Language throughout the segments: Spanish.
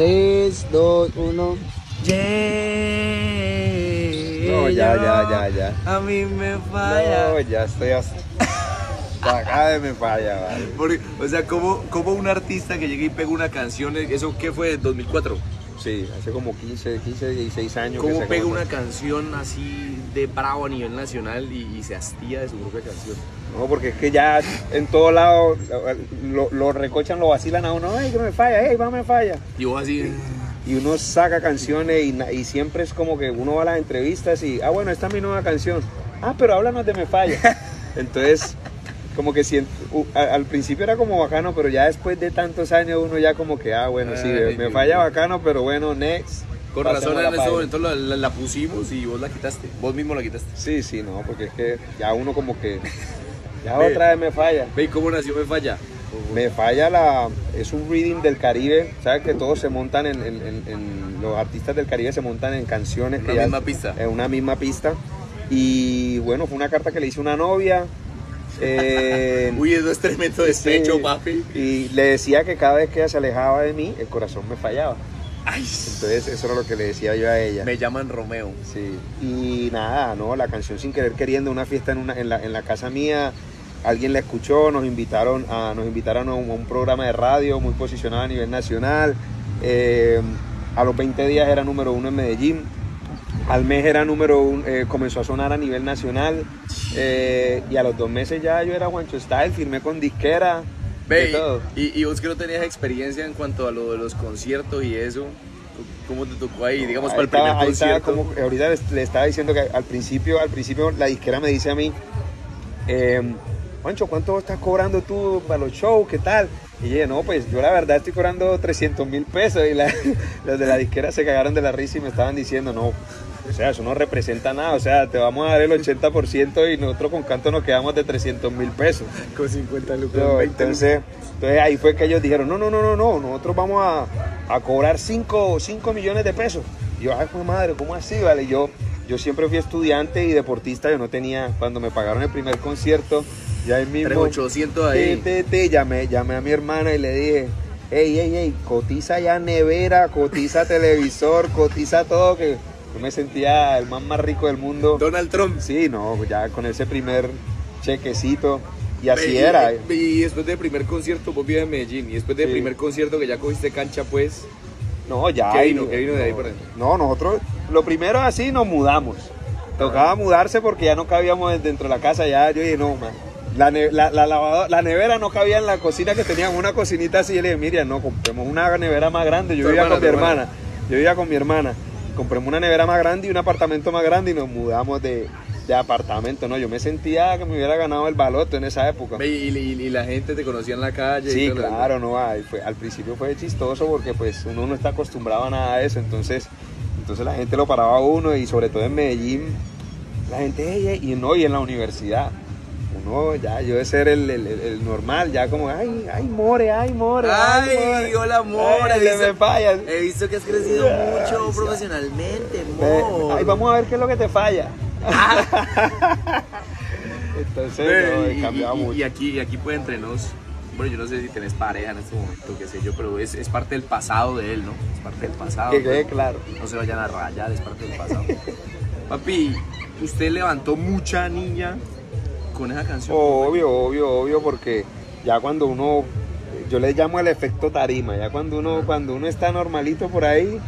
3, 2, 1. No, ya, ya, ya, ya. A mí me falla. No, ya estoy hasta acá de me falla, vale. Porque, o sea, como, como un artista que llega y pega una canción, ¿eso qué fue? ¿2004? Sí, hace como 15, 15, 16 años. que ¿Cómo pega una canción así de bravo a nivel nacional y, y se hastía de su propia canción? No, porque es que ya en todo lado lo, lo recochan, lo vacilan a uno, ay, que me falla, hey, va, me falla. Y vos así, Y uno saca canciones y, y siempre es como que uno va a las entrevistas y, ah, bueno, esta es mi nueva canción. Ah, pero háblanos de Me Falla. Entonces, como que sient- u- a- al principio era como bacano, pero ya después de tantos años uno ya como que, ah, bueno, sí, Ay, Me Dios Falla bacano, pero bueno, next. con razón en ese momento la, la- la pusimos y vos la quitaste. Vos mismo la quitaste. Sí, sí, no, porque es que ya uno como que, ya Ve. otra vez Me Falla. Ve, ¿y cómo nació Me Falla? Me falla la. Es un reading del Caribe. ¿Sabes que todos se montan en, en- en- en- Los artistas del Caribe se montan en canciones. Una que ya- misma pista. En una misma pista. Y bueno, fue una carta que le hice a una novia. Eh, Uy, eso es tremendo despecho, sí, papi. Y le decía que cada vez que ella se alejaba de mí, el corazón me fallaba. Ay, Entonces, eso era lo que le decía yo a ella. me llaman Romeo. Sí, y nada, no, la canción sin querer queriendo, una fiesta en, una, en, la, en la casa mía, alguien la escuchó, nos invitaron a, nos invitaron a un, a un programa de radio muy posicionado a nivel nacional, eh, a los 20 días era número uno en Medellín, al mes era número uno, eh, comenzó a sonar a nivel nacional, eh, y a los dos meses ya yo era Juancho Style, firmé con disquera, Ve, y, y vos que no tenías experiencia en cuanto a lo de los conciertos y eso, ¿cómo te tocó ahí? Digamos, Ahí para el primer estaba- ahí estaba concierto. como- ahorita le estaba diciendo que al principio, al principio la disquera me dice a mí, eh, Juancho, ¿cuánto estás cobrando tú para los shows? ¿Qué tal? Y dije, no, pues yo la verdad estoy cobrando 300 mil pesos. Y la- los de la disquera se cagaron de la risa y me estaban diciendo, no, o sea, eso no representa nada. O sea, te vamos a dar el 80% y nosotros con canto nos quedamos de 300 mil pesos. Con 50 lucas, No, 20 entonces, entonces ahí fue que ellos dijeron, no, no, no, no, no, nosotros vamos a, a cobrar 5 millones de pesos. Y yo, ay, pues madre, ¿cómo así? Vale, yo, yo siempre fui estudiante y deportista, yo no tenía, cuando me pagaron el primer concierto, ya ahí mismo... 3800 ahí. Te, te, te, llamé, llamé a mi hermana y le dije, hey, hey, hey, cotiza ya nevera, cotiza televisor, cotiza todo, que yo me sentía el más más rico del mundo. Donald Trump. Sí, no, ya con ese primer chequecito. Y así y- era. ve, Y después del primer concierto, vos vivías en Medellín. Y después del Sí. primer concierto que ya cogiste cancha, pues. No, ya. ¿Qué vino? no- ¿Qué vino de ahí no, para ahí? No, nosotros, lo primero así nos mudamos. Tocaba mudarse porque ya no cabíamos dentro de la casa. Ya yo dije, no, man. La, ne- la, la lavado- la nevera no cabía en la cocina que teníamos, una cocinita así. Yo le dije, Miriam, no, compremos una nevera más grande. Yo vivía con mi hermana. hermana. Yo vivía con mi hermana. Compremos una nevera más grande y un apartamento más grande y nos mudamos de, de apartamento. No, yo me sentía que me hubiera ganado el baloto en esa época. Y, y- y la gente te conocía en la calle. y Sí, lo- claro, no, ay, fue, al principio fue chistoso porque pues uno no está acostumbrado a nada de eso, entonces, entonces la gente lo paraba a uno y sobre todo en Medellín, la gente, y no, y en la universidad, uno ya, yo de ser el, el- normal, ya como, ay, ay, more, ay, more, Ay, more". hola, more, Ay, visto- me. He visto que has crecido mucho profesionalmente, amor. Ay, vamos a ver qué es lo que te falla. entonces, Ve, no, cambiado mucho. y aquí, y aquí puede entre nos. Bueno, yo no sé si tenés pareja en este momento, qué sé yo, pero es, es parte del pasado de él, ¿no? Es parte del pasado. que quede pero claro. No se vayan a rayar, es parte del pasado. Papi, usted levantó mucha niña con esa canción. Obvio, obvio, obvio, porque ya cuando uno, yo le llamo el efecto tarima, ya cuando uno, cuando uno está normalito por ahí,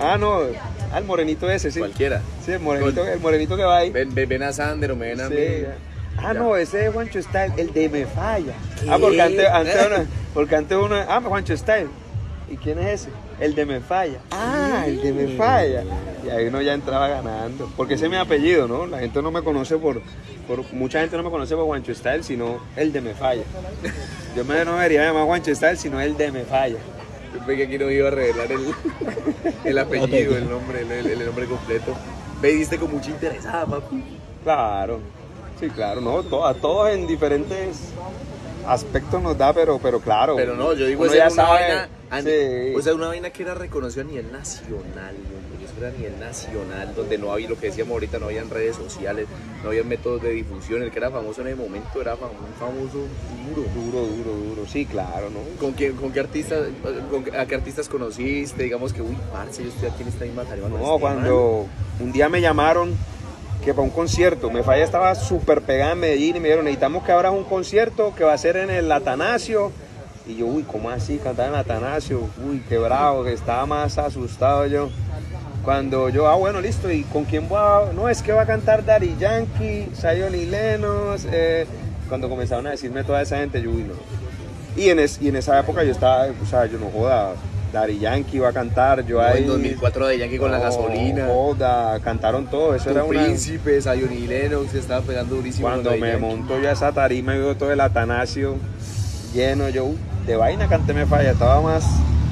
ah no, al morenito ese, sí. Cualquiera. Sí, el morenito, el morenito que va ahí. Ven, ven, ven a Sander o me ven a Sí. mí. Ah, Ya. no, ese de Juancho Style, el de Me Falla. ¿Qué? Ah, porque antes, antes uno, porque antes uno, ah, Juancho Style. ¿Y quién es ese? El de Me Falla. Ah, el de Me Falla. Y ahí uno ya entraba ganando. Porque ese es mi apellido, ¿no? La gente no me conoce por, por mucha gente no me conoce por Juancho Style, sino el de Me Falla. Yo me no me debería llamar Juancho Style, sino el de Me Falla. Yo pensé que aquí no iba a revelar el, el apellido, el nombre, el, el- el nombre completo. Ve, diste con mucha interesada, papi. Claro, sí, claro, no, to- a todos en diferentes aspectos nos da, pero, pero claro. Pero no, yo digo, uno esa ya es una sabe, vaina Sí. O sea, una vaina que era reconocida a nivel nacional, eso era a nivel nacional, donde no había lo que decíamos ahorita, no habían redes sociales, no había métodos de difusión. El que era famoso en el momento era un famoso duro. Duro, duro, duro. Sí, claro, ¿no? ¿Con, qué artistas, con a qué artistas conociste? Digamos que, uy, parce, yo estoy aquí en esta misma tarima. con No, este cuando un día me llamaron que para un concierto, me falla estaba súper pegada en Medellín y me dijeron, necesitamos que abras un concierto que va a ser en el Atanasio. Y yo, uy, ¿cómo así? Cantar en Atanasio. Uy, qué bravo, que estaba más asustado yo. Cuando yo, ah, bueno, listo, ¿y con quién voy a...? No, es que va a cantar Daddy Yankee, Zion y Lennox. eh, Cuando comenzaron a decirme toda esa gente, yo, uy, no. Y en, es- y en esa época yo estaba, o sea, yo no joda, Daddy Yankee iba a cantar, yo? No, ahí... en 2004 de Yankee con la gasolina. Joda, cantaron todo, eso Tu era una... príncipe, y Lennox, se estaba pegando durísimo. Cuando me monto yo a esa tarima y veo todo el Atanasio lleno, yo "Uy, de vaina canté me falla, estaba más...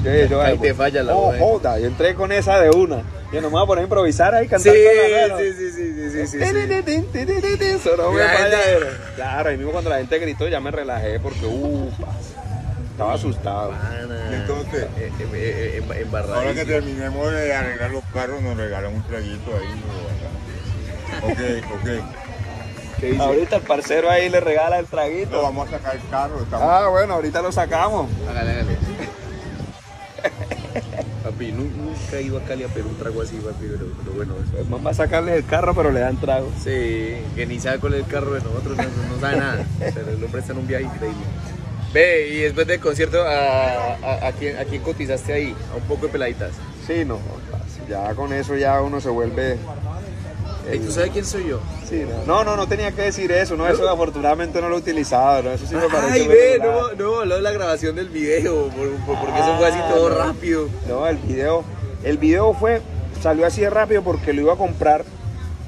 Yo, yo, Ahí te falla la oh, joda, yo entré con esa de una. Yo no me voy a poner a improvisar ahí la sí, sí, sí, sí, sí, sí, tin, sonó me La falla. Claro, ahí mismo cuando la gente gritó ya me relajé porque, uh, estaba asustado. Entonces- Eh, eh, eh, embarradísimo. Ahora que terminemos de arreglar los carros, nos regalan un traguito ahí. ¿no? Ok, ok. ¿Qué dice? Ahorita el parcero ahí le regala el traguito. vamos a sacar el carro. Estamos... Ah, bueno, ahorita lo sacamos. Hágale, hágale. Papi, nu- nunca he ido a Cali a pedir un trago así, papi, pero, pero bueno. eso- El man va a sacarles el carro, pero le dan trago. Sí, que ni sabe cuál es el carro de nosotros, no, no sabe nada. Pero el hombre está en un viaje increíble. Ve, y después del concierto, ¿a, a, a quién, ¿a quién cotizaste ahí? A un poco de peladitas. Sí, no, ya con eso ya uno se vuelve... ¿Y tú sabes quién soy yo? Sí, no. no, no, no tenía que decir eso, no, eso afortunadamente no lo he utilizado, ¿no? eso sí me parece... Ay, ve, no, no, habló de la grabación del video, por- por- porque eso fue así todo Ah, no. rápido. No, el video, el video fue, salió así de rápido porque lo iba a comprar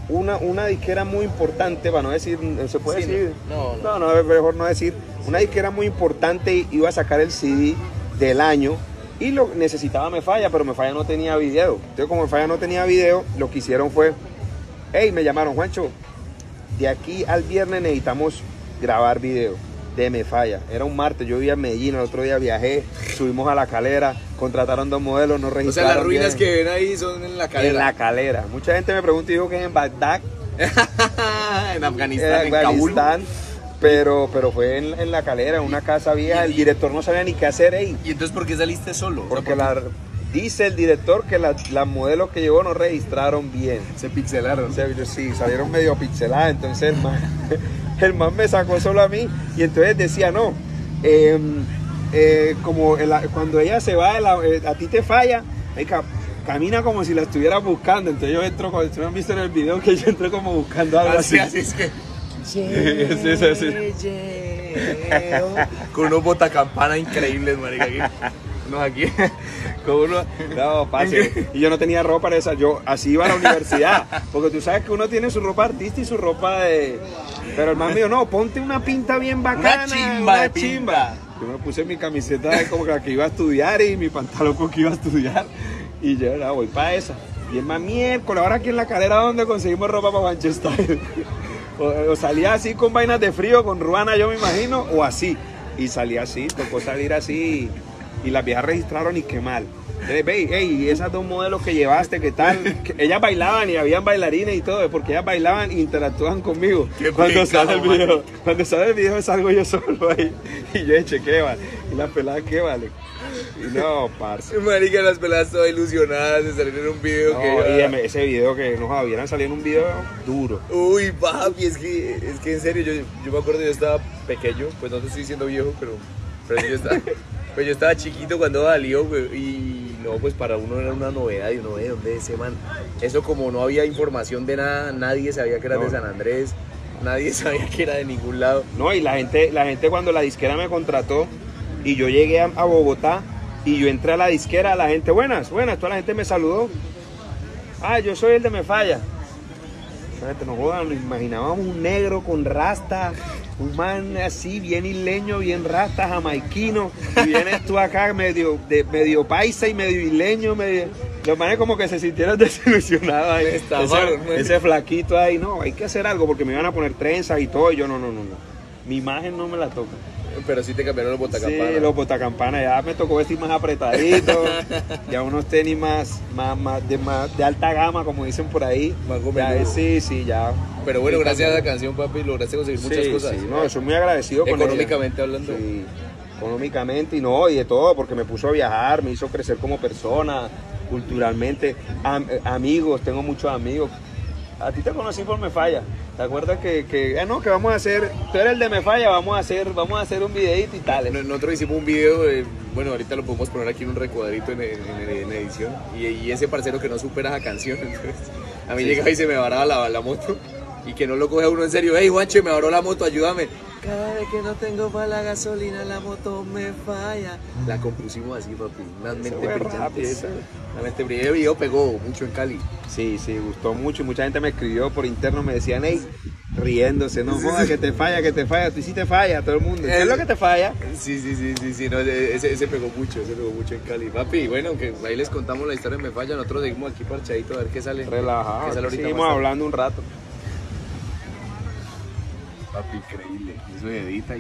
una, una disquera muy importante, para no decir, ¿se puede Sí, decir? no, no. no, no, mejor no decir. Una disquera muy importante iba a sacar el CD del año y lo necesitaba Me Falla, pero Me Falla no tenía video. Entonces, como Me Falla no tenía video, lo que hicieron fue, hey, me llamaron, Juancho, de aquí al viernes necesitamos grabar video de Me Falla. Era un martes, yo vivía en Medellín, el otro día viajé, subimos a la calera, contrataron dos modelos, nos O sea, registraron. las ruinas bien. que ven ahí son en la En cadera. la calera. Mucha gente me pregunta y dijo que es en Bagdad, en Afganistán, en en Kabul. Afganistán, pero, pero fue en, en la calera, en una casa vieja. El director no sabía ni qué hacer ahí. ¿Y entonces por qué saliste solo? O sea, Porque ¿por la, dice el director que la- las modelos que llevó no registraron bien. se pixelaron. Sí, salieron medio pixeladas, entonces el man, el man me sacó solo a mí y entonces decía, no, eh, eh, como cuando ella se va, de la- eh, a ti te falla, camina como si la estuvieras buscando, entonces yo entro, como ustedes han visto en el video que yo entré como buscando algo Así, así. así es que. Sí, sí, sí. Con unos botacampana increíbles, marica. Unos aquí. Con uno, no, pase. Y yo no tenía ropa de esa, yo así iba a la universidad, porque tú sabes que uno tiene su ropa artista y su ropa de... Pero el man me dijo, no, ponte una pinta bien bacana, chimba de chimba. Yo me puse mi camiseta de como la que iba a estudiar y mi pantalón con que iba a estudiar. Y yo, no, voy para esa. Y el man, miércoles, ahora aquí en la calera donde conseguimos ropa para Manchester. o, o salía así con vainas de frío, con ruana yo me imagino, o así. Y salía así, tocó salir así. Y las viejas registraron y qué mal. Eh, ve, ey, y esas dos modelos que llevaste, ¿qué tal? Que ellas bailaban y habían bailarines y todo, porque ellas bailaban e interactúan conmigo. Qué Cuando sale el video, cuando sale el video salgo yo solo ahí. Y yo eché, ¿qué vale? Y la pelada, ¿qué vale? Y no, parce. Marica, las peladas todas ilusionadas de salir en un video No, que. y em- ese video que nos habían salido en un video duro. Uy, papi, es que, es que en serio, yo, yo me acuerdo, yo estaba pequeño, pues no te estoy diciendo viejo, pero, pero yo, estaba, pues yo estaba chiquito cuando salió, güey, y no, pues para uno era una novedad, y uno ve dónde ese man. Eso como no había información de nada, nadie sabía que era de. San Andrés, nadie sabía que era de ningún lado. No, y la gente, la gente cuando la disquera me contrató y yo llegué a, a Bogotá y yo entré a la disquera, la gente, buenas, buenas, toda la gente me saludó. Ah, yo soy el de Me Falla. La gente, no jodan, nos imaginábamos un negro con rasta, un man así, bien isleño, bien rasta, jamaiquino, y vienes tú acá medio, de, medio paisa y medio isleño, medio... Los manes como que se sintieron desilusionados ahí. Ese, ese flaquito ahí, no, hay que hacer algo porque me iban a poner trenzas y todo, y yo no, no, no, no. Mi imagen no me la toca. Pero sí te cambiaron los botacampanas. Sí, los botacampanas, ya me tocó vestir más apretadito, ya unos tenis más, más, más, de, más de alta gama, como dicen por ahí. Más Ya, sí, sí, ya. Pero bueno, Sí, gracias a la canción, papi, lograste conseguir muchas Sí, cosas. sí, no, soy muy agradecido con ella. Económicamente hablando. Sí, económicamente y no, y de todo, porque me puso a viajar, me hizo crecer como persona, culturalmente, Am- eh, amigos, tengo muchos amigos. A ti te conocí por Me Falla. ¿Te acuerdas que, que, ah, no, que vamos a hacer, tú eres el de Me Falla, vamos a hacer, vamos a hacer un videito y tal. No- Nosotros hicimos un video, bueno, ahorita lo podemos poner aquí en un recuadrito en, en- en edición. Y, y ese parcero que no supera esa canción, entonces, a mí llegaba y se me varaba la, la moto. Y que no lo coge a uno en serio. Hey, Juanche, me varó la moto, ayúdame. Cada vez que no tengo para la gasolina, la moto me falla. La compusimos así, papi. Una mente brillante. Una mente brillante. Video pegó mucho en Cali. Sí, sí, gustó mucho y mucha gente me escribió por interno, me decían, hey, riéndose, no jodas, que te falla, que te falla, tú sí te falla, todo el mundo. ¿Qué es lo que te falla? Sí, sí, sí, sí, sí, no, ese, ese pegó mucho, ese pegó mucho en Cali. Papi, bueno, que ahí les contamos la historia de Me Falla, nosotros seguimos aquí parchadito a ver qué sale. Relajado, qué sale ahorita seguimos hablando un rato. Papi, increíble. Eso edita